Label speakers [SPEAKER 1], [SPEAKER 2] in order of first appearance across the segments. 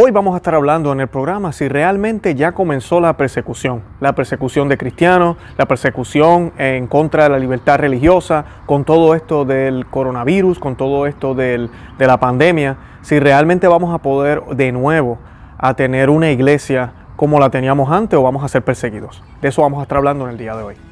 [SPEAKER 1] Hoy vamos a estar hablando en el programa si realmente ya comenzó la persecución, la persecución de cristianos, la persecución en contra de la libertad religiosa, con todo esto del coronavirus, con todo esto de la pandemia, si realmente vamos a poder de nuevo a tener una iglesia como la teníamos antes o vamos a ser perseguidos. De eso vamos a estar hablando en el día de hoy.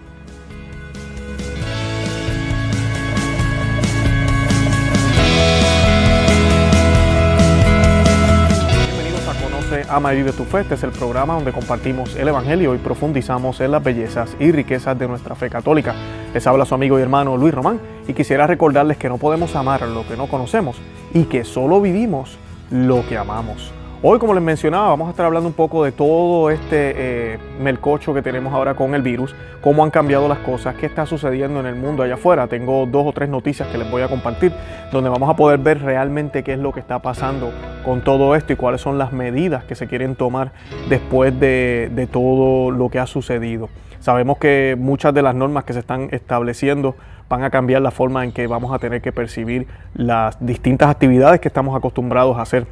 [SPEAKER 1] Ama y Vive tu Fe. Este es el programa donde compartimos el Evangelio y profundizamos en las bellezas y riquezas de nuestra fe católica. Les habla su amigo y hermano Luis Román y quisiera recordarles que no podemos amar lo que no conocemos y que solo vivimos lo que amamos. Hoy, como les mencionaba, vamos a estar hablando un poco de todo este eh, melcocho que tenemos ahora con el virus, cómo han cambiado las cosas, qué está sucediendo en el mundo allá afuera. Tengo dos o tres noticias que les voy a compartir, donde vamos a poder ver realmente qué es lo que está pasando con todo esto y cuáles son las medidas que se quieren tomar después de, todo lo que ha sucedido. Sabemos que muchas de las normas que se están estableciendo van a cambiar la forma en que vamos a tener que percibir las distintas actividades que estamos acostumbrados a hacer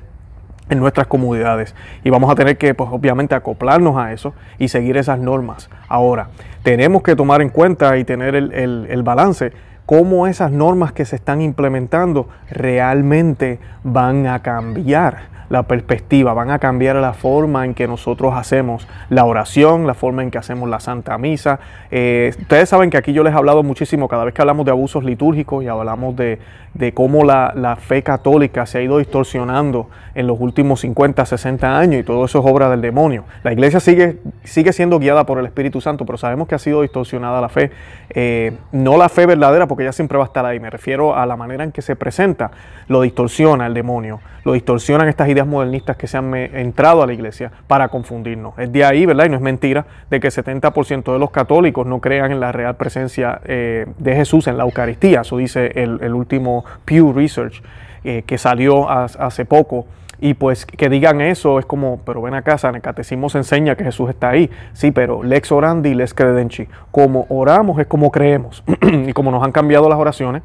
[SPEAKER 1] en nuestras comunidades y vamos a tener que pues obviamente acoplarnos a eso y seguir esas normas. Ahora, tenemos que tomar en cuenta y tener el balance cómo esas normas que se están implementando realmente van a cambiar la perspectiva, van a cambiar la forma en que nosotros hacemos la oración, la forma en que hacemos la Santa Misa. Eh, ustedes saben que aquí yo les he hablado muchísimo, cada vez que hablamos de abusos litúrgicos y hablamos de, cómo la, la, fe católica se ha ido distorsionando en los últimos 50, 60 años y todo eso es obra del demonio. La iglesia sigue, sigue siendo guiada por el Espíritu Santo, pero sabemos que ha sido distorsionada la fe. Eh, no la fe verdadera, porque ella siempre va a estar ahí, me refiero a la manera en que se presenta, lo distorsiona el demonio, lo distorsionan estas modernistas que se han entrado a la iglesia para confundirnos. Es de ahí, ¿verdad? Y no es mentira de que el 70% de los católicos no crean en la real presencia eh, de Jesús en la Eucaristía. Eso dice el, último Pew Research eh, que salió hace poco. Y pues que digan eso es como, pero ven a casa, en el catecismo se enseña que Jesús está ahí. Sí, pero lex orandi, lex credenci. Como oramos es como creemos. y como nos han cambiado las oraciones,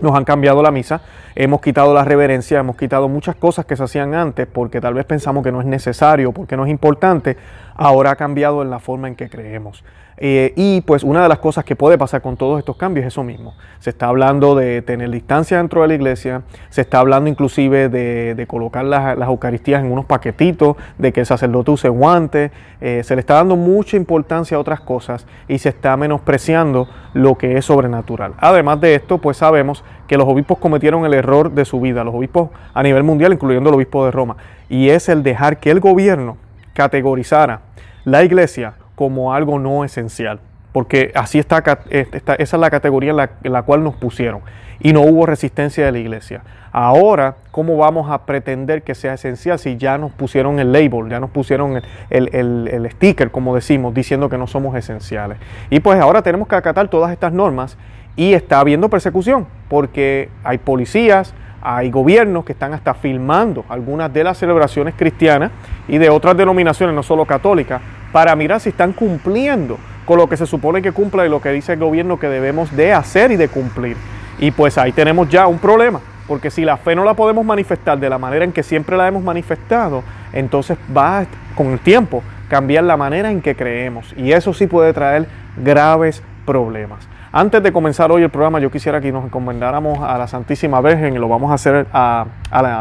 [SPEAKER 1] nos han cambiado la misa, hemos quitado la reverencia, hemos quitado muchas cosas que se hacían antes porque tal vez pensamos que no es necesario, porque no es importante, ahora ha cambiado en la forma en que creemos. Eh, y pues una de las cosas que puede pasar con todos estos cambios es eso mismo. Se está hablando de tener distancia dentro de la iglesia, se está hablando inclusive de, colocar las, Eucaristías en unos paquetitos, de que el sacerdote use guantes, eh, se le está dando mucha importancia a otras cosas y se está menospreciando lo que es sobrenatural. Además de esto, pues sabemos que los obispos cometieron el error de su vida, los obispos a nivel mundial, incluyendo el obispo de Roma, y es el dejar que el gobierno categorizara la iglesia como algo no esencial, porque así está, esa es la categoría en la, cual nos pusieron y no hubo resistencia de la iglesia. Ahora, ¿cómo vamos a pretender que sea esencial si ya nos pusieron el label, ya nos pusieron el, el, sticker, como decimos, diciendo que no somos esenciales? Y pues ahora tenemos que acatar todas estas normas y está habiendo persecución, porque hay policías, hay gobiernos que están hasta filmando algunas de las celebraciones cristianas y de otras denominaciones, no solo católicas, para mirar si están cumpliendo con lo que se supone que cumpla y lo que dice el gobierno que debemos de hacer y de cumplir. Y pues ahí tenemos ya un problema, porque si la fe no la podemos manifestar de la manera en que siempre la hemos manifestado, entonces va con el tiempo cambiar la manera en que creemos y eso sí puede traer graves problemas. Antes de comenzar hoy el programa, yo quisiera que nos encomendáramos a la Santísima Virgen y lo vamos a hacer a,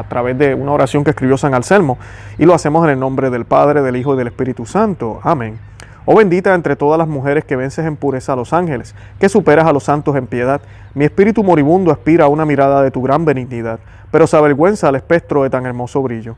[SPEAKER 1] través de una oración que escribió San Anselmo y lo hacemos en el nombre del Padre, del Hijo y del Espíritu Santo. Amén. Oh bendita entre todas las mujeres que vences en pureza a los ángeles, que superas a los santos en piedad. Mi espíritu moribundo aspira a una mirada de tu gran benignidad, pero se avergüenza al espectro de tan hermoso brillo.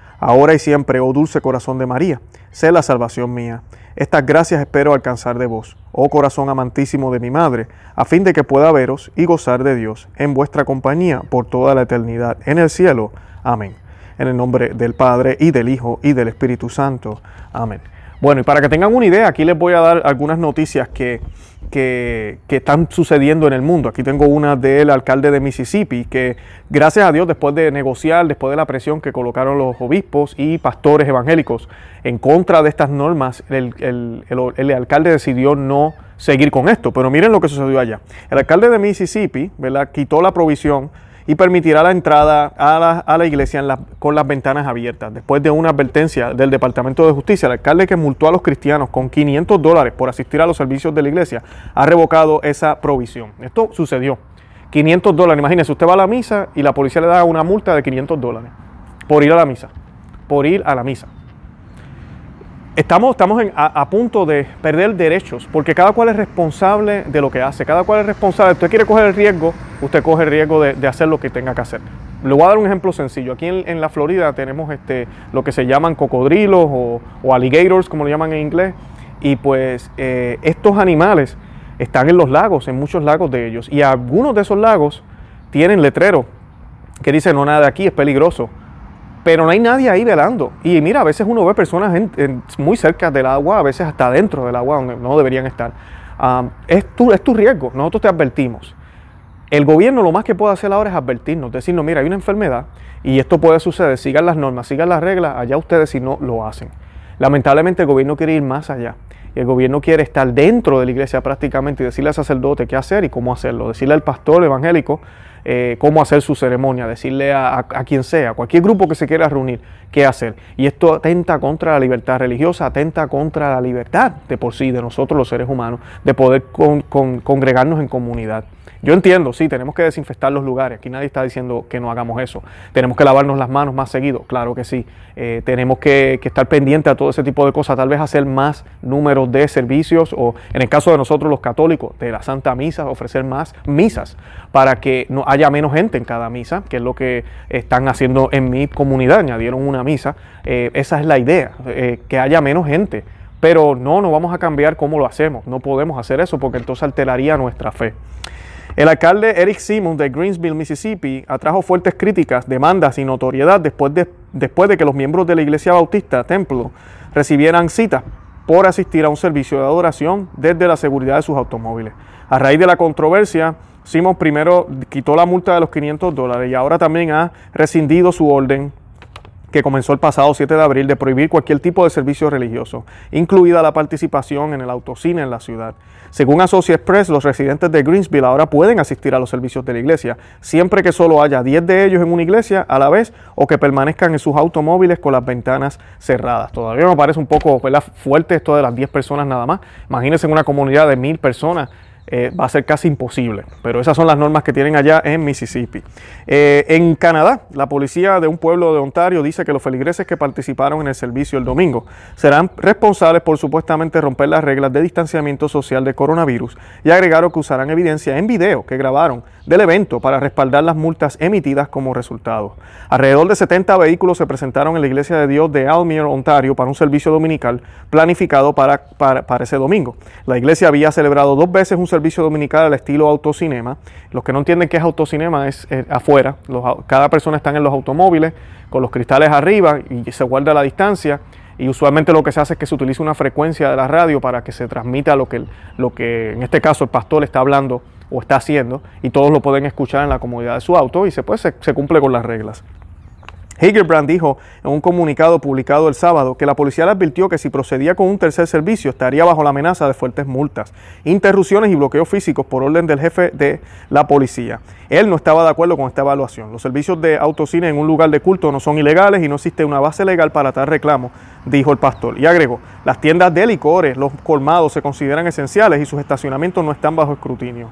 [SPEAKER 1] Ahora y siempre, oh dulce corazón de María, sé la salvación mía. Estas gracias espero alcanzar de vos, oh corazón amantísimo de mi madre, a fin de que pueda veros y gozar de Dios en vuestra compañía por toda la eternidad en el cielo. Amén. En el nombre del Padre y del Hijo y del Espíritu Santo. Amén. Bueno, y para que tengan una idea, aquí les voy a dar algunas noticias que que, están sucediendo en el mundo. Aquí tengo una del alcalde de Mississippi, que gracias a Dios, después de negociar, después de la presión que colocaron los obispos y pastores evangélicos en contra de estas normas, el, alcalde decidió no seguir con esto. Pero miren lo que sucedió allá. El alcalde de Mississippi ¿verdad? quitó la provisión y permitirá la entrada a la, iglesia con las ventanas abiertas. Después de una advertencia del Departamento de Justicia, el alcalde que multó a los cristianos con 500 dólares por asistir a los servicios de la iglesia ha revocado esa provisión. Esto sucedió. 500 dólares, imagínense, usted va a la misa y la policía le da una multa de 500 dólares por ir a la misa, por ir a la misa. Estamos, estamos a, punto de perder derechos, porque cada cual es responsable de lo que hace, cada cual es responsable. Usted quiere coger el riesgo, usted coge el riesgo de, hacer lo que tenga que hacer. Le voy a dar un ejemplo sencillo. Aquí en, la Florida tenemos este, lo que se llaman cocodrilos o, alligators, como lo llaman en inglés, y pues eh, estos animales están en los lagos, en muchos lagos de ellos, y algunos de esos lagos tienen letreros que dicen no nada de aquí, es peligroso pero no hay nadie ahí velando. Y mira, a veces uno ve personas muy cerca del agua, a veces hasta dentro del agua donde no deberían estar. es, tu, es tu riesgo, nosotros te advertimos. El gobierno lo más que puede hacer ahora es advertirnos, decirnos, mira, hay una enfermedad y esto puede suceder, sigan las normas, sigan las reglas, allá ustedes si no lo hacen. Lamentablemente el gobierno quiere ir más allá. El gobierno quiere estar dentro de la iglesia prácticamente y decirle al sacerdote qué hacer y cómo hacerlo. Decirle al pastor evangélico eh, cómo hacer su ceremonia, decirle a, quien sea, cualquier grupo que se quiera reunir, qué hacer. Y esto atenta contra la libertad religiosa, atenta contra la libertad de por sí, de nosotros los seres humanos, de poder congregarnos en comunidad. Yo entiendo, sí, tenemos que desinfectar los lugares. Aquí nadie está diciendo que no hagamos eso. Tenemos que lavarnos las manos más seguido, claro que sí. Eh, tenemos que, estar pendientes a todo ese tipo de cosas. Tal vez hacer más números de servicios o, en el caso de nosotros los católicos, de la Santa Misa, ofrecer más misas para que no haya menos gente en cada misa, que es lo que están haciendo en mi comunidad. Añadieron una misa. Eh, esa es la idea, eh, que haya menos gente. Pero no, no vamos a cambiar cómo lo hacemos. No podemos hacer eso porque entonces alteraría nuestra fe. El alcalde Eric Simmons de Greensville, Mississippi, atrajo fuertes críticas, demandas y notoriedad después de, que los miembros de la iglesia bautista Templo recibieran citas por asistir a un servicio de adoración desde la seguridad de sus automóviles. A raíz de la controversia, Simmons primero quitó la multa de los 500 dólares y ahora también ha rescindido su orden que comenzó el pasado 7 de abril de prohibir cualquier tipo de servicio religioso, incluida la participación en el autocine en la ciudad. Según Associated Press, los residentes de Greensville ahora pueden asistir a los servicios de la iglesia, siempre que solo haya 10 de ellos en una iglesia a la vez o que permanezcan en sus automóviles con las ventanas cerradas. Todavía me parece un poco fuerte esto de las 10 personas nada más. Imagínense en una comunidad de mil personas eh, va a ser casi imposible. Pero esas son las normas que tienen allá en Mississippi. Eh, en Canadá, la policía de un pueblo de Ontario dice que los feligreses que participaron en el servicio el domingo serán responsables por supuestamente romper las reglas de distanciamiento social de coronavirus y agregaron que usarán evidencia en video que grabaron del evento para respaldar las multas emitidas como resultado. Alrededor de 70 vehículos se presentaron en la Iglesia de Dios de Almere, Ontario, para un servicio dominical planificado para, para, para ese domingo. La iglesia había celebrado dos veces un servicio dominical al estilo autocinema. Los que no entienden qué es autocinema es eh, afuera. cada persona está en los automóviles con los cristales arriba y se guarda la distancia. Y usualmente lo que se hace es que se utiliza una frecuencia de la radio para que se transmita lo que, lo que en este caso el pastor está hablando o está haciendo y todos lo pueden escuchar en la comodidad de su auto y se, pues, se cumple con las reglas. Hagerbrand dijo en un comunicado publicado el sábado que la policía le advirtió que si procedía con un tercer servicio estaría bajo la amenaza de fuertes multas, interrupciones y bloqueos físicos por orden del jefe de la policía. Él no estaba de acuerdo con esta evaluación. Los servicios de autocine en un lugar de culto no son ilegales y no existe una base legal para tal reclamo, dijo el pastor. Y agregó, las tiendas de licores, los colmados se consideran esenciales y sus estacionamientos no están bajo escrutinio.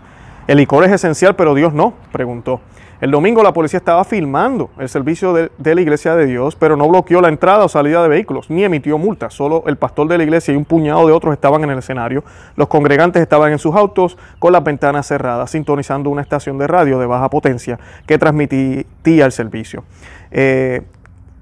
[SPEAKER 1] ¿El licor es esencial pero Dios no? preguntó. El domingo la policía estaba filmando el servicio de, la iglesia de Dios, pero no bloqueó la entrada o salida de vehículos, ni emitió multas. Solo el pastor de la iglesia y un puñado de otros estaban en el escenario. Los congregantes estaban en sus autos con las ventanas cerradas, sintonizando una estación de radio de baja potencia que transmitía el servicio. Eh,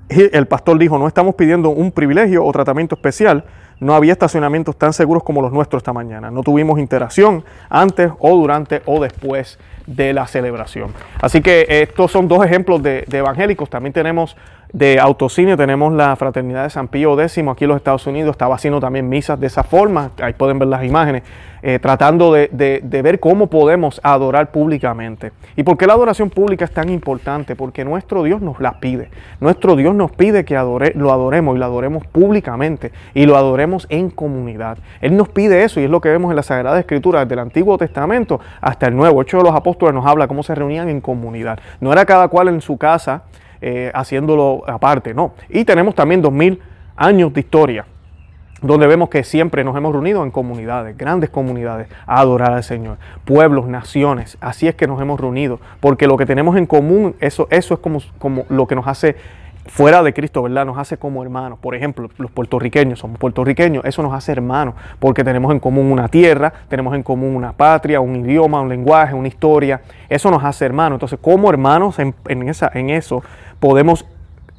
[SPEAKER 1] el pastor dijo, no estamos pidiendo un privilegio o tratamiento especial, no había estacionamientos tan seguros como los nuestros esta mañana. No tuvimos interacción antes o durante o después de la celebración. Así que estos son dos ejemplos de, evangélicos. También tenemos de autocine tenemos la Fraternidad de San Pío X aquí en los Estados Unidos, estaba haciendo también misas de esa forma, ahí pueden ver las imágenes, eh, tratando de, ver cómo podemos adorar públicamente. ¿Y por qué la adoración pública es tan importante? Porque nuestro Dios nos la pide. Nuestro Dios nos pide que adore, lo adoremos y lo adoremos públicamente y lo adoremos en comunidad. Él nos pide eso y es lo que vemos en la Sagrada Escritura, desde el Antiguo Testamento hasta el Nuevo. Hecho de los Apóstoles nos habla cómo se reunían en comunidad. No era cada cual en su casa eh, haciéndolo aparte, no. Y tenemos también dos mil años de historia donde vemos que siempre nos hemos reunido en comunidades, grandes comunidades, a adorar al Señor, pueblos, naciones, así es que nos hemos reunido, porque lo que tenemos en común, eso, eso es como, como lo que nos hace fuera de Cristo, ¿verdad? Nos hace como hermanos. Por ejemplo, los puertorriqueños somos puertorriqueños, eso nos hace hermanos, porque tenemos en común una tierra, tenemos en común una patria, un idioma, un lenguaje, una historia, eso nos hace hermanos. Entonces, como hermanos en, esa, en eso podemos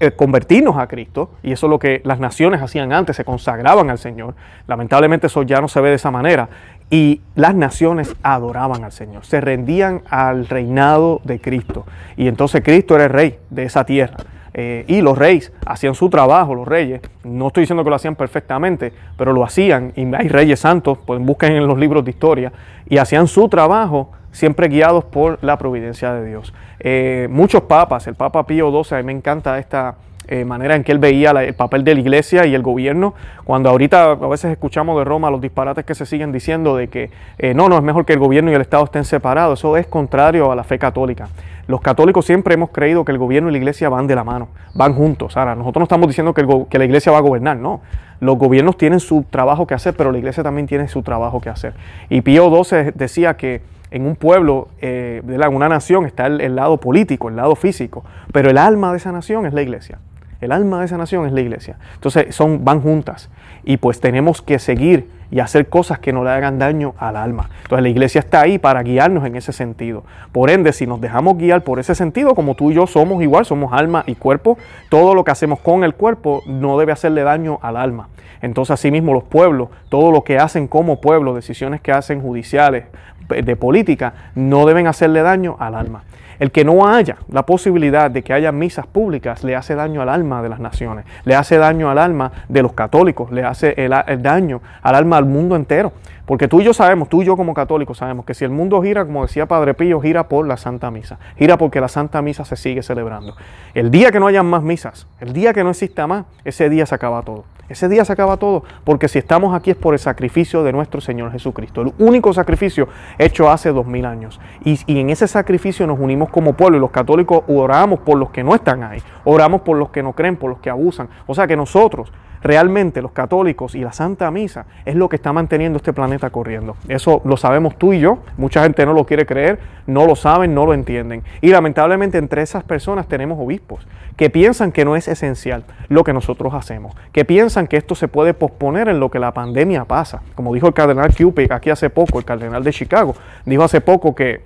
[SPEAKER 1] eh, convertirnos a Cristo, y eso es lo que las naciones hacían antes, se consagraban al Señor. Lamentablemente eso ya no se ve de esa manera. Y las naciones adoraban al Señor, se rendían al reinado de Cristo. Y entonces Cristo era el rey de esa tierra. Eh, y los reyes hacían su trabajo, los reyes. No estoy diciendo que lo hacían perfectamente, pero lo hacían. Y hay reyes santos, pues busquen en los libros de historia, y hacían su trabajo siempre guiados por la providencia de Dios. Eh, muchos papas, el Papa Pío XII, a mí me encanta esta eh, manera en que él veía el papel de la iglesia y el gobierno, cuando ahorita a veces escuchamos de Roma los disparates que se siguen diciendo de que eh, no, no, es mejor que el gobierno y el Estado estén separados, eso es contrario a la fe católica. Los católicos siempre hemos creído que el gobierno y la iglesia van de la mano, van juntos. Ahora, nosotros no estamos diciendo que, que la iglesia va a gobernar, no. Los gobiernos tienen su trabajo que hacer, pero la iglesia también tiene su trabajo que hacer. Y Pío XII decía que en un pueblo, eh, en una nación, está el, lado político, el lado físico, pero el alma de esa nación es la iglesia. El alma de esa nación es la iglesia. Entonces son, van juntas y pues tenemos que seguir y hacer cosas que no le hagan daño al alma. Entonces la iglesia está ahí para guiarnos en ese sentido. Por ende, si nos dejamos guiar por ese sentido, como tú y yo somos igual, somos alma y cuerpo, todo lo que hacemos con el cuerpo no debe hacerle daño al alma. Entonces asimismo los pueblos, todo lo que hacen como pueblo, decisiones que hacen judiciales, de política, no deben hacerle daño al alma. El que no haya la posibilidad de que haya misas públicas le hace daño al alma de las naciones, le hace daño al alma de los católicos, le hace el, daño al alma del mundo entero. Porque tú y yo sabemos, tú y yo como católicos sabemos que si el mundo gira, como decía Padre Pío, gira por la Santa Misa, gira porque la Santa Misa se sigue celebrando. El día que no hayan más misas, el día que no exista más, ese día se acaba todo. Ese día se acaba todo, porque si estamos aquí es por el sacrificio de nuestro Señor Jesucristo, el único sacrificio hecho hace dos mil años. Y, y, en ese sacrificio nos unimos como pueblo y los católicos oramos por los que no están ahí, oramos por los que no creen, por los que abusan. O sea que nosotros Realmente los católicos y la Santa Misa es lo que está manteniendo este planeta corriendo. Eso lo sabemos tú y yo. Mucha gente no lo quiere creer, no lo saben, no lo entienden. Y lamentablemente entre esas personas tenemos obispos que piensan que no es esencial lo que nosotros hacemos, que piensan que esto se puede posponer en lo que la pandemia pasa. Como dijo el cardenal Cupid aquí hace poco, el cardenal de Chicago, dijo hace poco que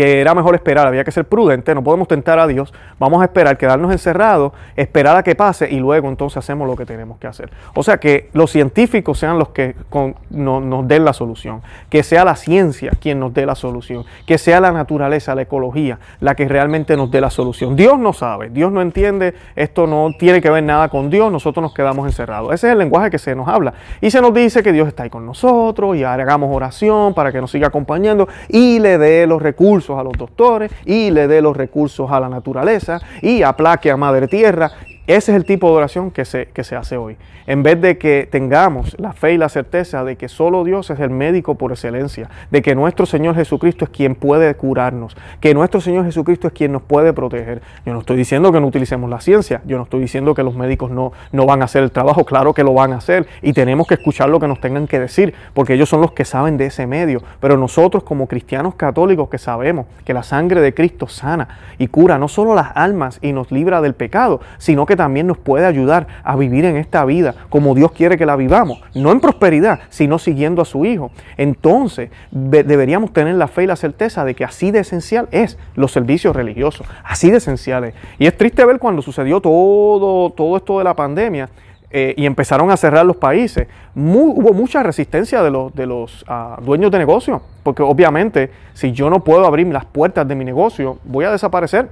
[SPEAKER 1] que era mejor esperar, había que ser prudente, no podemos tentar a Dios, vamos a esperar, quedarnos encerrados, esperar a que pase y luego entonces hacemos lo que tenemos que hacer. O sea, que los científicos sean los que nos den la solución, que sea la ciencia quien nos dé la solución, que sea la naturaleza, la ecología, la que realmente nos dé la solución. Dios no sabe, Dios no entiende, esto no tiene que ver nada con Dios, nosotros nos quedamos encerrados. Ese es el lenguaje que se nos habla. Y se nos dice que Dios está ahí con nosotros y hagamos oración para que nos siga acompañando y le dé los recursos a los doctores y le dé los recursos a la naturaleza y aplaque a Madre Tierra ese es el tipo de oración que se, que se hace hoy. En vez de que tengamos la fe y la certeza de que solo Dios es el médico por excelencia, de que nuestro Señor Jesucristo es quien puede curarnos, que nuestro Señor Jesucristo es quien nos puede proteger. Yo no estoy diciendo que no utilicemos la ciencia, yo no estoy diciendo que los médicos no, no van a hacer el trabajo, claro que lo van a hacer y tenemos que escuchar lo que nos tengan que decir, porque ellos son los que saben de ese medio. Pero nosotros como cristianos católicos que sabemos que la sangre de Cristo sana y cura no solo las almas y nos libra del pecado, sino que también nos puede ayudar a vivir en esta vida como Dios quiere que la vivamos, no en prosperidad, sino siguiendo a su Hijo. Entonces deberíamos tener la fe y la certeza de que así de esencial es los servicios religiosos, así de esenciales. Y es triste ver cuando sucedió todo, todo esto de la pandemia, eh, y empezaron a cerrar los países, hubo mucha resistencia de los, de los ah, dueños de negocio, porque obviamente si yo no puedo abrir las puertas de mi negocio, voy a desaparecer.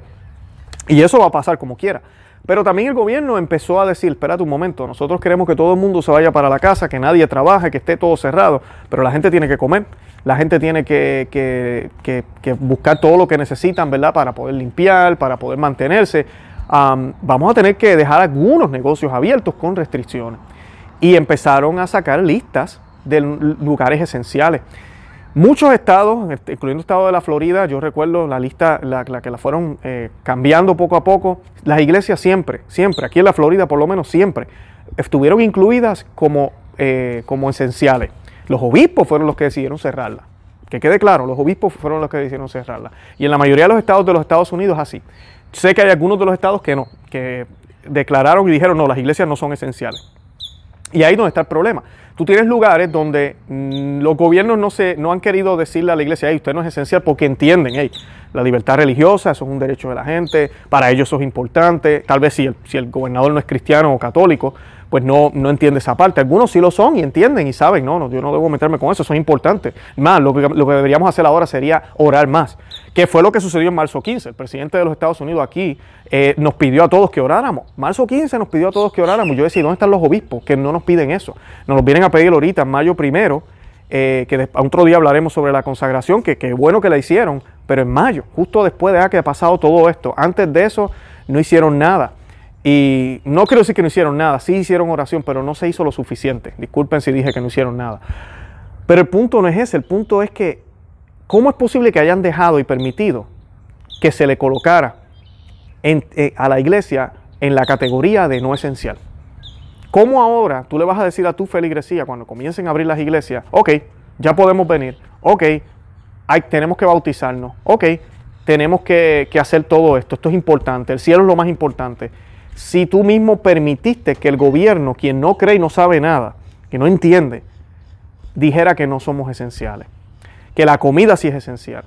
[SPEAKER 1] Y eso va a pasar como quiera. Pero también el gobierno empezó a decir, espérate un momento, nosotros queremos que todo el mundo se vaya para la casa, que nadie trabaje, que esté todo cerrado, pero la gente tiene que comer, la gente tiene que, que, buscar todo lo que necesitan, ¿verdad? Para poder limpiar, para poder mantenerse. vamos a tener que dejar algunos negocios abiertos con restricciones. Y empezaron a sacar listas de lugares esenciales. Muchos estados, este, incluyendo el estado de la Florida, yo recuerdo la lista, la, que la fueron eh, cambiando poco a poco, las iglesias siempre, siempre, aquí en la Florida por lo menos siempre, estuvieron incluidas como, eh, como esenciales. Los obispos fueron los que decidieron cerrarla. Que quede claro, los obispos fueron los que decidieron cerrarla. Y en la mayoría de los estados de los Estados Unidos así. Sé que hay algunos de los estados que no, que declararon y dijeron, no, las iglesias no son esenciales. Y ahí es donde está el problema. Tú tienes lugares donde mm, los gobiernos no, se, no han querido decirle a la iglesia, hey, usted no es esencial porque entienden, hey, la libertad religiosa, eso es un derecho de la gente, para ellos eso es importante. Tal vez si el, si el gobernador no es cristiano o católico, pues no, no entiende esa parte. Algunos sí lo son y entienden y saben, no, no, yo no debo meterme con eso, eso es importante. Más, lo que, lo que deberíamos hacer ahora sería orar más. ¿Qué fue lo que sucedió en marzo 15? El presidente de los Estados Unidos aquí eh, nos pidió a todos que oráramos. Marzo 15 nos pidió a todos que oráramos. Yo decía, ¿dónde están los obispos que no nos piden eso? Nos lo vienen a pedir ahorita, en mayo primero, eh, que otro día hablaremos sobre la consagración, que, bueno que la hicieron, pero en mayo, justo después de que ha pasado todo esto. Antes de eso no hicieron nada. Y no quiero decir que no hicieron nada, sí hicieron oración, pero no se hizo lo suficiente. Disculpen si dije que no hicieron nada. Pero el punto no es ese, el punto es que, ¿cómo es posible que hayan dejado y permitido que se le colocara eh, a la iglesia en la categoría de no esencial? ¿Cómo ahora tú le vas a decir a tu feligresía cuando comiencen a abrir las iglesias, ok, ya podemos venir, ok, tenemos que bautizarnos, ok, tenemos que, que hacer todo esto, esto es importante, el cielo es lo más importante. Si tú mismo permitiste que el gobierno, quien no cree y no sabe nada, que no entiende, dijera que no somos esenciales, que la comida sí es esencial.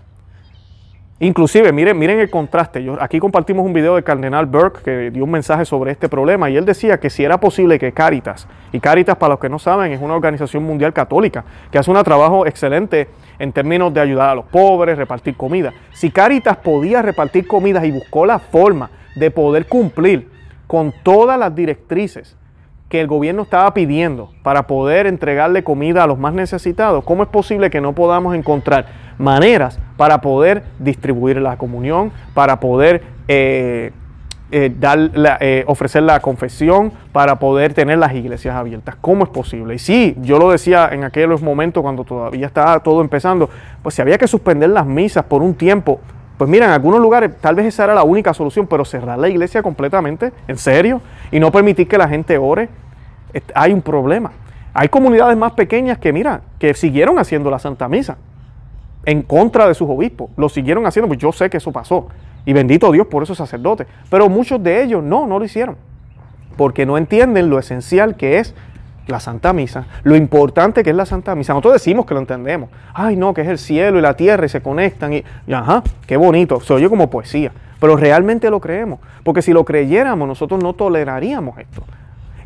[SPEAKER 1] Inclusive, miren, miren el contraste. Yo, aquí compartimos un video de Cardenal Burke que dio un mensaje sobre este problema y él decía que si era posible que Caritas, y Caritas para los que no saben es una organización mundial católica que hace un trabajo excelente en términos de ayudar a los pobres, repartir comida. Si Caritas podía repartir comidas y buscó la forma de poder cumplir con todas las directrices que el gobierno estaba pidiendo para poder entregarle comida a los más necesitados, ¿cómo es posible que no podamos encontrar maneras para poder distribuir la comunión, para poder eh, eh, dar eh, ofrecer la confesión, para poder tener las iglesias abiertas? ¿Cómo es posible? Y sí, yo lo decía en aquellos momentos cuando todavía estaba todo empezando, pues si había que suspender las misas por un tiempo, pues mira, en algunos lugares tal vez esa era la única solución, pero cerrar la iglesia completamente, en serio, y no permitir que la gente ore, hay un problema. Hay comunidades más pequeñas que, mira, que siguieron haciendo la Santa Misa en contra de sus obispos. Lo siguieron haciendo, pues yo sé que eso pasó. Y bendito Dios por esos sacerdotes. Pero muchos de ellos no, no lo hicieron. Porque no entienden lo esencial que es la Santa Misa, lo importante que es la Santa Misa. Nosotros decimos que lo entendemos. Ay, no, que es el cielo y la tierra y se conectan y, ajá, qué bonito, se oye como poesía. Pero realmente lo creemos, porque si lo creyéramos nosotros no toleraríamos esto.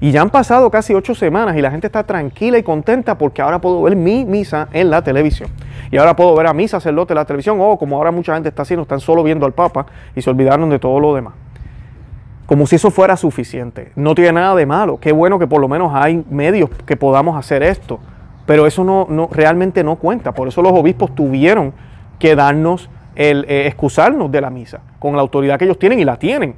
[SPEAKER 1] Y ya han pasado casi ocho semanas y la gente está tranquila y contenta porque ahora puedo ver mi misa en la televisión. Y ahora puedo ver a mi sacerdote en la televisión, o como ahora mucha gente está haciendo, están solo viendo al Papa y se olvidaron de todo lo demás como si eso fuera suficiente. No tiene nada de malo. Qué bueno que por lo menos hay medios que podamos hacer esto. Pero eso no, no realmente no cuenta. Por eso los obispos tuvieron que darnos el eh, excusarnos de la misa con la autoridad que ellos tienen y la tienen.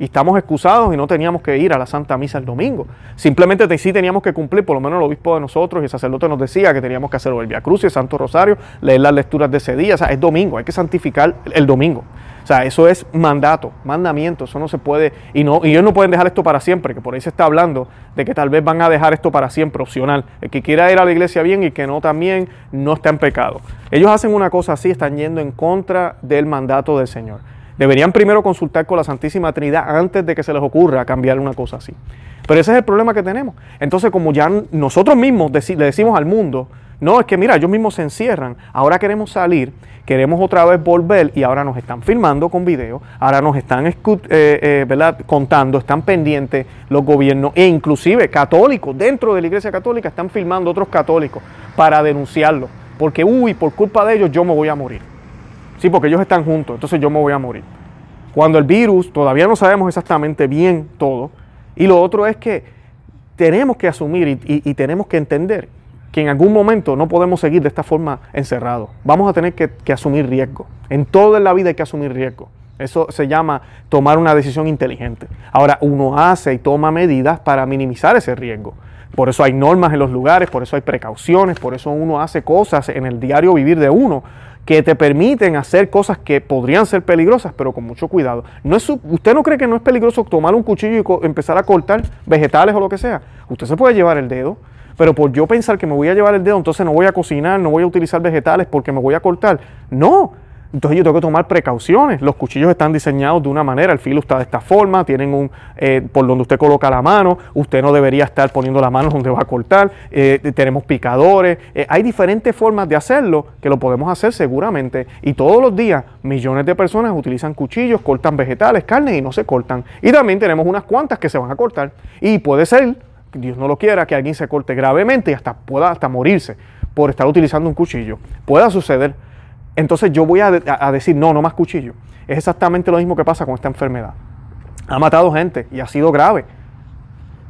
[SPEAKER 1] Y estamos excusados y no teníamos que ir a la Santa Misa el domingo. Simplemente sí teníamos que cumplir, por lo menos el obispo de nosotros y el sacerdote nos decía que teníamos que hacer el Via Cruz y el Santo Rosario, leer las lecturas de ese día. O sea, es domingo, hay que santificar el domingo. O sea, eso es mandato, mandamiento, eso no se puede, y, no, y ellos no pueden dejar esto para siempre, que por ahí se está hablando de que tal vez van a dejar esto para siempre, opcional. El que quiera ir a la iglesia bien y que no también, no está en pecado. Ellos hacen una cosa así, están yendo en contra del mandato del Señor. Deberían primero consultar con la Santísima Trinidad antes de que se les ocurra cambiar una cosa así. Pero ese es el problema que tenemos. Entonces, como ya nosotros mismos le decimos al mundo, no, es que mira, ellos mismos se encierran, ahora queremos salir, queremos otra vez volver y ahora nos están filmando con video, ahora nos están eh, eh, contando, están pendientes los gobiernos e inclusive católicos dentro de la Iglesia Católica están filmando otros católicos para denunciarlo, porque uy, por culpa de ellos yo me voy a morir. Sí, porque ellos están juntos, entonces yo me voy a morir. cuando el virus todavía no sabemos exactamente bien todo. Y lo otro es que tenemos que asumir y, tenemos que entender que en algún momento no podemos seguir de esta forma encerrados. Vamos a tener que, que asumir riesgo. En toda la vida hay que asumir riesgo. Eso se llama tomar una decisión inteligente. Ahora, uno hace y toma medidas para minimizar ese riesgo. Por eso hay normas en los lugares, por eso hay precauciones, por eso uno hace cosas en el diario vivir de uno que te permiten hacer cosas que podrían ser peligrosas, pero con mucho cuidado. No es ¿Usted no cree que no es peligroso tomar un cuchillo y empezar a cortar vegetales o lo que sea? Usted se puede llevar el dedo, pero por yo pensar que me voy a llevar el dedo, entonces no voy a cocinar, no voy a utilizar vegetales porque me voy a cortar. No, entonces yo tengo que tomar precauciones. Los cuchillos están diseñados de una manera, el filo está de esta forma, tienen un, eh, por donde usted coloca la mano, usted no debería estar poniendo la mano donde va a cortar, eh, tenemos picadores, eh, hay diferentes formas de hacerlo que lo podemos hacer seguramente y todos los días millones de personas utilizan cuchillos, cortan vegetales, carne y no se cortan. Y también tenemos unas cuantas que se van a cortar y puede ser, Dios no lo quiera, que alguien se corte gravemente y hasta pueda hasta morirse por estar utilizando un cuchillo. Pueda suceder entonces yo voy a, decir, no, no más cuchillo. Es exactamente lo mismo que pasa con esta enfermedad. Ha matado gente y ha sido grave.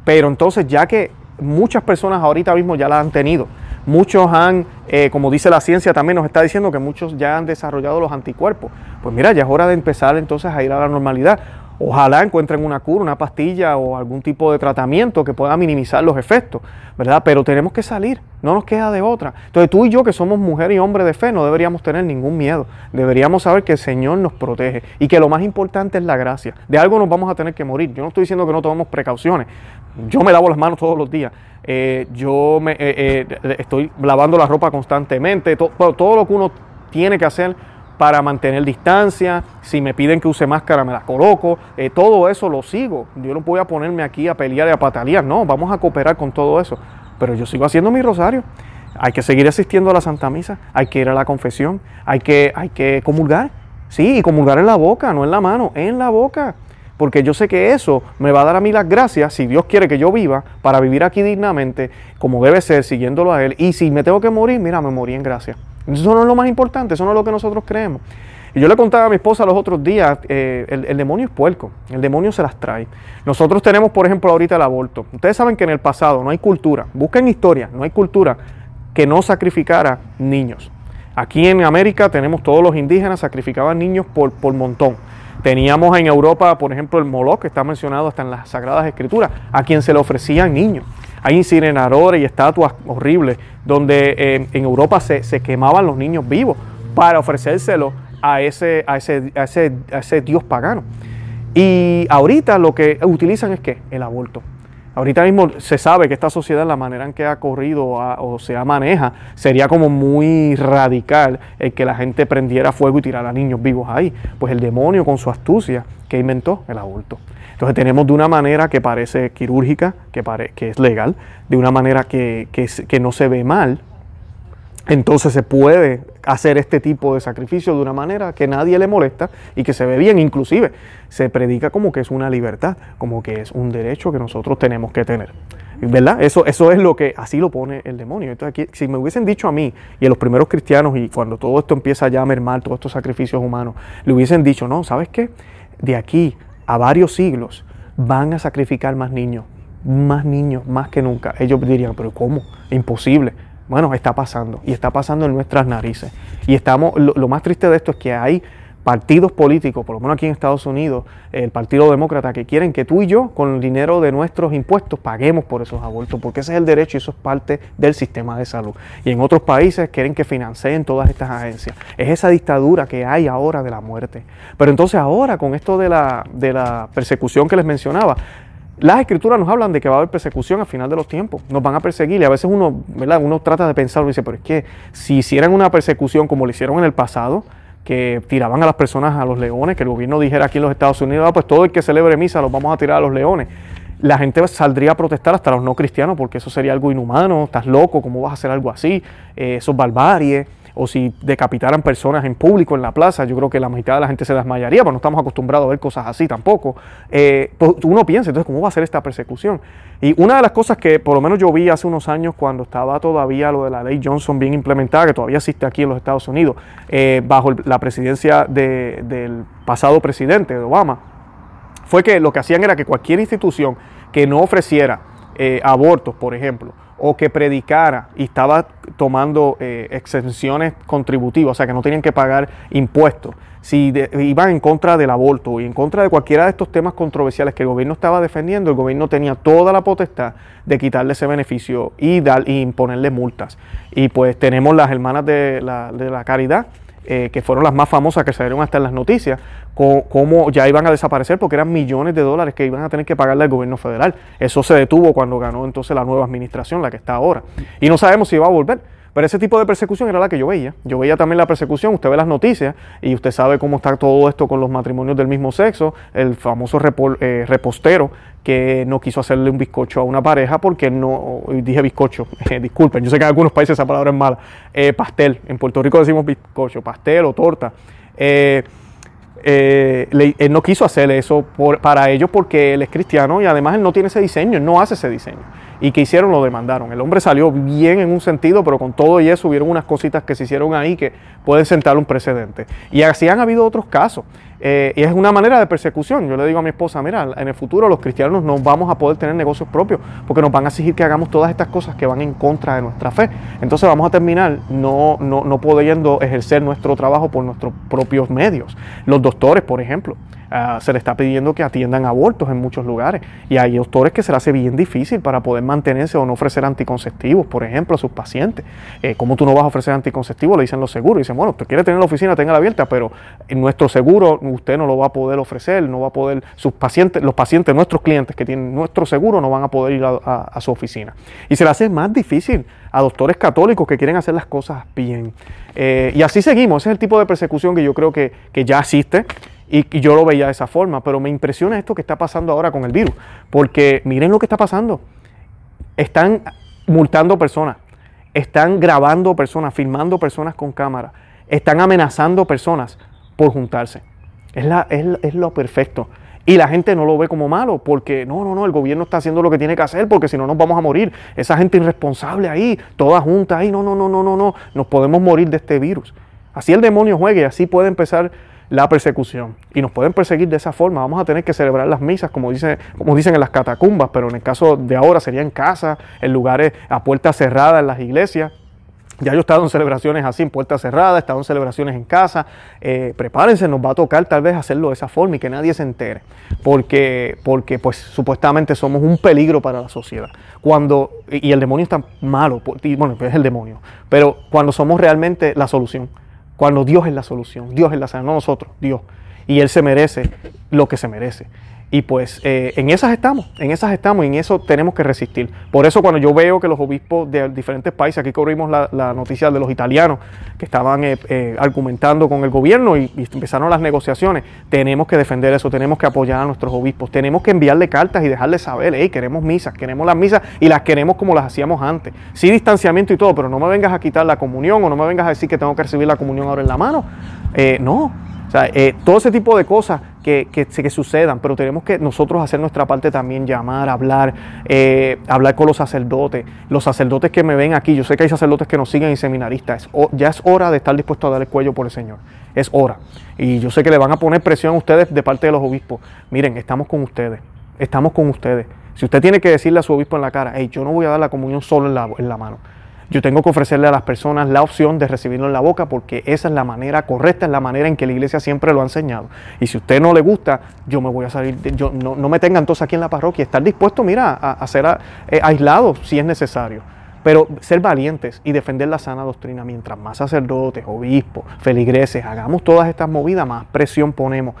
[SPEAKER 1] Pero entonces ya que muchas personas ahorita mismo ya la han tenido, muchos han, eh, como dice la ciencia también nos está diciendo que muchos ya han desarrollado los anticuerpos. Pues mira, ya es hora de empezar entonces a ir a la normalidad. Ojalá encuentren una cura, una pastilla o algún tipo de tratamiento que pueda minimizar los efectos, ¿verdad? Pero tenemos que salir, no nos queda de otra. Entonces tú y yo que somos mujer y hombre de fe no deberíamos tener ningún miedo. Deberíamos saber que el Señor nos protege y que lo más importante es la gracia. De algo nos vamos a tener que morir. Yo no estoy diciendo que no tomemos precauciones. Yo me lavo las manos todos los días. Eh, yo me, eh, eh, estoy lavando la ropa constantemente. todo lo que uno tiene que hacer para mantener distancia, si me piden que use máscara me la coloco, eh, todo eso lo sigo. Yo no voy a ponerme aquí a pelear y a patalear, no, vamos a cooperar con todo eso. Pero yo sigo haciendo mi rosario. Hay que seguir asistiendo a la Santa Misa, hay que ir a la confesión, hay que, hay que comulgar. Sí, y comulgar en la boca, no en la mano, en la boca. Porque yo sé que eso me va a dar a mí las gracias, si Dios quiere que yo viva, para vivir aquí dignamente, como debe ser, siguiéndolo a Él. Y si me tengo que morir, mira, me morí en gracia. Eso no es lo más importante, eso no es lo que nosotros creemos. Y yo le contaba a mi esposa los otros días, eh, el, demonio es puerco, el demonio se las trae. Nosotros tenemos, por ejemplo, ahorita el aborto. Ustedes saben que en el pasado no hay cultura, busquen historia, no hay cultura que no sacrificara niños. Aquí en América tenemos todos los indígenas sacrificaban niños por, por montón. Teníamos en Europa, por ejemplo, el Moloch, que está mencionado hasta en las Sagradas Escrituras, a quien se le ofrecían niños. Hay incineradores y estatuas horribles donde eh, en Europa se, quemaban los niños vivos para ofrecérselo a ese, a ese, a ese, a ese dios pagano. Y ahorita lo que utilizan es que el aborto. Ahorita mismo se sabe que esta sociedad, la manera en que ha corrido o se maneja, sería como muy radical el que la gente prendiera fuego y tirara niños vivos ahí. Pues el demonio con su astucia que inventó el aborto. Entonces tenemos de una manera que parece quirúrgica, que, que es legal, de una manera que, que no se ve mal, entonces se puede hacer este tipo de sacrificio de una manera que nadie le molesta y que se ve bien. Inclusive se predica como que es una libertad, como que es un derecho que nosotros tenemos que tener. ¿Verdad? Eso, eso es lo que así lo pone el demonio. Entonces, aquí, si me hubiesen dicho a mí y a los primeros cristianos, y cuando todo esto empieza ya a mermar, todos estos sacrificios humanos, le hubiesen dicho, no, ¿sabes qué? De aquí a varios siglos van a sacrificar más niños, más niños, más que nunca. Ellos dirían, pero ¿cómo? Imposible. Bueno, está pasando y está pasando en nuestras narices. Y estamos, lo, más triste de esto es que hay partidos políticos, por lo menos aquí en Estados Unidos, el Partido Demócrata, que quieren que tú y yo, con el dinero de nuestros impuestos, paguemos por esos abortos, porque ese es el derecho y eso es parte del sistema de salud. Y en otros países quieren que financien todas estas agencias. Es esa dictadura que hay ahora de la muerte. Pero entonces ahora, con esto de la, de la persecución que les mencionaba, las escrituras nos hablan de que va a haber persecución al final de los tiempos, nos van a perseguir y a veces uno, ¿verdad? uno trata de pensar y dice, pero es que si hicieran una persecución como lo hicieron en el pasado, que tiraban a las personas a los leones, que el gobierno dijera aquí en los Estados Unidos, ah, pues todo el que celebre misa los vamos a tirar a los leones. La gente saldría a protestar hasta los no cristianos porque eso sería algo inhumano, estás loco, ¿cómo vas a hacer algo así? Eh, eso es barbarie. O si decapitaran personas en público en la plaza, yo creo que la mitad de la gente se desmayaría, pero no estamos acostumbrados a ver cosas así tampoco. Eh, pues uno piensa, entonces, ¿cómo va a ser esta persecución? Y una de las cosas que por lo menos yo vi hace unos años cuando estaba todavía lo de la ley Johnson bien implementada, que todavía existe aquí en los Estados Unidos, eh, bajo la presidencia del pasado presidente, de Obama, fue que lo que hacían era que cualquier institución que no ofreciera eh, abortos, por ejemplo, o que predicara y estaba tomando eh, exenciones contributivas, o sea que no tenían que pagar impuestos, si iban en contra del aborto y en contra de cualquiera de estos temas controversiales que el gobierno estaba defendiendo, el gobierno tenía toda la potestad de quitarle ese beneficio y, dar, y imponerle multas. Y pues tenemos las hermanas de la, de la caridad eh, que fueron las más famosas que salieron hasta en las noticias, cómo ya iban a desaparecer porque eran millones de dólares que iban a tener que pagarle al gobierno federal. Eso se detuvo cuando ganó entonces la nueva administración, la que está ahora. Y no sabemos si va a volver. Pero ese tipo de persecución era la que yo veía. Yo veía también la persecución, usted ve las noticias y usted sabe cómo está todo esto con los matrimonios del mismo sexo, el famoso eh, repostero que no quiso hacerle un bizcocho a una pareja porque no, dije bizcocho, disculpen, yo sé que en algunos países esa palabra es mala, eh, pastel, en Puerto Rico decimos bizcocho, pastel o torta. Eh, él no quiso hacer eso para ellos porque él es cristiano y además él no tiene ese diseño, él no hace ese diseño y que hicieron lo demandaron. El hombre salió bien en un sentido, pero con todo y eso hubieron unas cositas que se hicieron ahí que pueden sentar un precedente. Y así han habido otros casos. Eh, y es una manera de persecución. Yo le digo a mi esposa, mira, en el futuro los cristianos no vamos a poder tener negocios propios porque nos van a exigir que hagamos todas estas cosas que van en contra de nuestra fe. Entonces vamos a terminar no, no, no pudiendo ejercer nuestro trabajo por nuestros propios medios. Los doctores, por ejemplo. Ah, se le está pidiendo que atiendan abortos en muchos lugares. Y hay doctores que se le hace bien difícil para poder mantenerse o no ofrecer anticonceptivos, por ejemplo, a sus pacientes. Eh, ¿Cómo tú no vas a ofrecer anticonceptivos? Le dicen los seguros. Dicen, bueno, usted quiere tener la oficina, tenga abierta, pero en nuestro seguro usted no lo va a poder ofrecer, no va a poder, sus pacientes, los pacientes, nuestros clientes que tienen nuestro seguro no van a poder ir a, su oficina. Y se le hace más difícil a doctores católicos que quieren hacer las cosas bien. Eh, y así seguimos. Ese es el tipo de persecución que yo creo que, que ya existe. Y, yo lo veía de esa forma, pero me impresiona esto que está pasando ahora con el virus, porque miren lo que está pasando. Están multando personas, están grabando personas, filmando personas con cámara, están amenazando personas por juntarse. Es, la, es, lo perfecto. Y la gente no lo ve como malo, porque no, no, no, el gobierno está haciendo lo que tiene que hacer, porque si no nos vamos a morir. Esa gente irresponsable ahí, toda junta ahí, no, no, no, no, no, no, nos podemos morir de este virus. Así el demonio juegue, así puede empezar la persecución. Y nos pueden perseguir de esa forma. Vamos a tener que celebrar las misas, como, dice, como dicen en las catacumbas, pero en el caso de ahora sería en casa, en lugares a puertas cerradas en las iglesias. Ya yo he estado en celebraciones así, en puertas cerradas, he estado en celebraciones en casa. Eh, prepárense, nos va a tocar tal vez hacerlo de esa forma y que nadie se entere. Porque, porque pues supuestamente somos un peligro para la sociedad. Cuando, y el demonio está malo, bueno, es el demonio, pero cuando somos realmente la solución. Cuando Dios es la solución, Dios es la solución, no nosotros, Dios. Y Él se merece lo que se merece. Y pues eh, en esas estamos, en esas estamos y en eso tenemos que resistir. Por eso cuando yo veo que los obispos de diferentes países, aquí cubrimos la, noticia de los italianos que estaban eh, eh, argumentando con el gobierno y, empezaron las negociaciones, tenemos que defender eso, tenemos que apoyar a nuestros obispos, tenemos que enviarle cartas y dejarles saber, hey, queremos misas, queremos las misas y las queremos como las hacíamos antes. Sí distanciamiento y todo, pero no me vengas a quitar la comunión o no me vengas a decir que tengo que recibir la comunión ahora en la mano. no, o sea, todo ese tipo de cosas que, que, sucedan, pero tenemos que nosotros hacer nuestra parte también, llamar, hablar, eh, hablar con los sacerdotes, los sacerdotes que me ven aquí, yo sé que hay sacerdotes que nos siguen y seminaristas, ya es hora de estar dispuesto a dar el cuello por el Señor, es hora. Y yo sé que le van a poner presión a ustedes de parte de los obispos, miren, estamos con ustedes, estamos con ustedes. Si usted tiene que decirle a su obispo en la cara, hey, yo no voy a dar la comunión solo en la, en la mano, yo tengo que ofrecerle a las personas la opción de recibirlo en la boca porque esa es la manera correcta, es la manera en que la iglesia siempre lo ha enseñado. Y si a usted no le gusta, yo me voy a salir, yo, no, me tenga entonces aquí en la parroquia, estar dispuesto, mira, a, ser eh, aislado si es necesario. Pero ser valientes y defender la sana doctrina, mientras más sacerdotes, obispos, feligreses, hagamos todas estas movidas, más presión ponemos.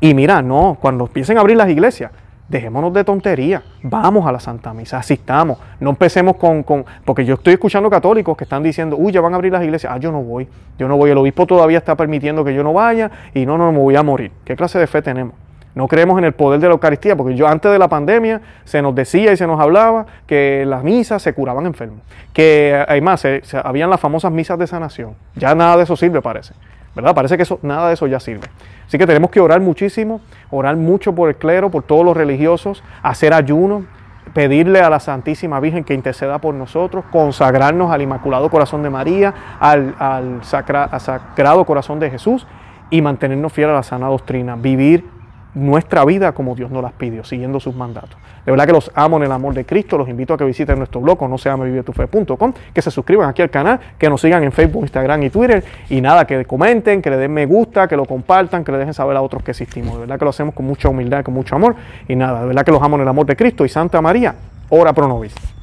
[SPEAKER 1] Y mira, no, cuando empiecen a abrir las iglesias, dejémonos de tontería, vamos a la Santa Misa, asistamos, no empecemos con, con, porque yo estoy escuchando católicos que están diciendo, uy, ya van a abrir las iglesias, ah, yo no voy, yo no voy, el obispo todavía está permitiendo que yo no vaya y no, no, me voy a morir. ¿Qué clase de fe tenemos? No creemos en el poder de la Eucaristía, porque yo antes de la pandemia se nos decía y se nos hablaba que las misas se curaban enfermos, que además se, habían las famosas misas de sanación. Ya nada de eso sirve, parece. ¿Verdad? Parece que eso, nada de eso ya sirve. Así que tenemos que orar muchísimo, orar mucho por el clero, por todos los religiosos, hacer ayuno, pedirle a la Santísima Virgen que interceda por nosotros, consagrarnos al Inmaculado Corazón de María, al, al Sagrado Corazón de Jesús y mantenernos fieles a la sana doctrina, vivir nuestra vida como Dios nos las pidió, siguiendo sus mandatos. De verdad que los amo en el amor de Cristo, los invito a que visiten nuestro blog, no se llame que se suscriban aquí al canal, que nos sigan en Facebook, Instagram y Twitter, y nada, que comenten, que le den me gusta, que lo compartan, que le dejen saber a otros que existimos. De verdad que lo hacemos con mucha humildad, con mucho amor, y nada, de verdad que los amo en el amor de Cristo y Santa María, ora pro nobis.